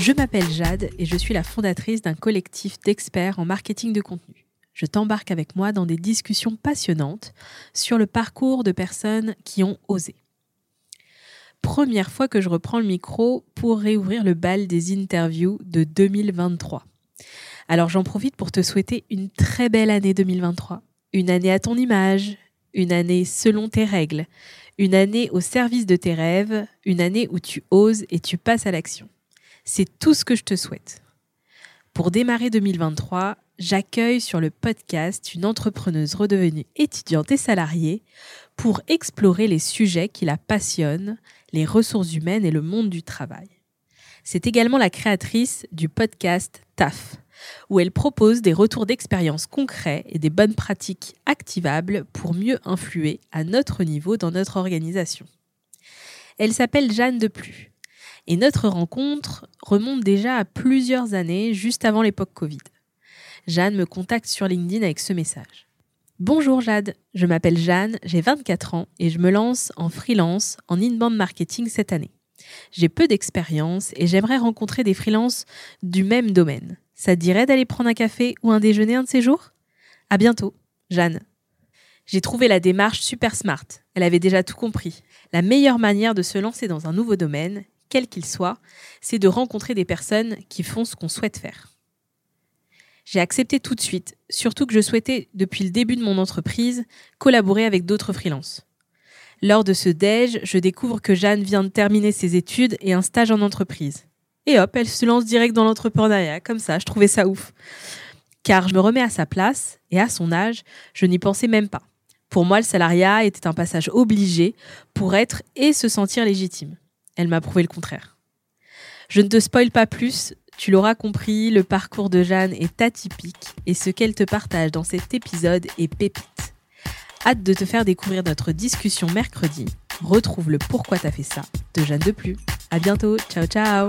Je m'appelle Jade et je suis la fondatrice d'un collectif d'experts en marketing de contenu. Je t'embarque avec moi dans des discussions passionnantes sur le parcours de personnes qui ont osé. Première fois que je reprends le micro pour réouvrir le bal des interviews de 2023. Alors j'en profite pour te souhaiter une très belle année 2023. Une année à ton image, une année selon tes règles, une année au service de tes rêves, une année où tu oses et tu passes à l'action. C'est tout ce que je te souhaite. Pour démarrer 2023, j'accueille sur le podcast une entrepreneuse redevenue étudiante et salariée pour explorer les sujets qui la passionnent, les ressources humaines et le monde du travail. C'est également la créatrice du podcast TAF, où elle propose des retours d'expérience concrets et des bonnes pratiques activables pour mieux influer à notre niveau dans notre organisation. Elle s'appelle Jeanne Deplu. Et notre rencontre remonte déjà à plusieurs années, juste avant l'époque Covid. Jeanne me contacte sur LinkedIn avec ce message. Bonjour Jade, je m'appelle Jeanne, j'ai 24 ans et je me lance en freelance en inbound marketing cette année. J'ai peu d'expérience et j'aimerais rencontrer des freelances du même domaine. Ça te dirait d'aller prendre un café ou un déjeuner un de ces jours? À bientôt, Jeanne. J'ai trouvé la démarche super smart. Elle avait déjà tout compris. La meilleure manière de se lancer dans un nouveau domaine, quel qu'il soit, c'est de rencontrer des personnes qui font ce qu'on souhaite faire. J'ai accepté tout de suite, surtout que je souhaitais, depuis le début de mon entreprise, collaborer avec d'autres freelances. Lors de ce déj, je découvre que Jeanne vient de terminer ses études et un stage en entreprise. Et hop, elle se lance direct dans l'entrepreneuriat, comme ça, je trouvais ça ouf. Car je me remets à sa place, et à son âge, je n'y pensais même pas. Pour moi, le salariat était un passage obligé pour être et se sentir légitime. Elle m'a prouvé le contraire. Je ne te spoile pas plus, tu l'auras compris, le parcours de Jeanne est atypique et ce qu'elle te partage dans cet épisode est pépite. Hâte de te faire découvrir notre discussion mercredi. Retrouve le Pourquoi t'as fait ça de Jeanne Deplu. À bientôt, ciao ciao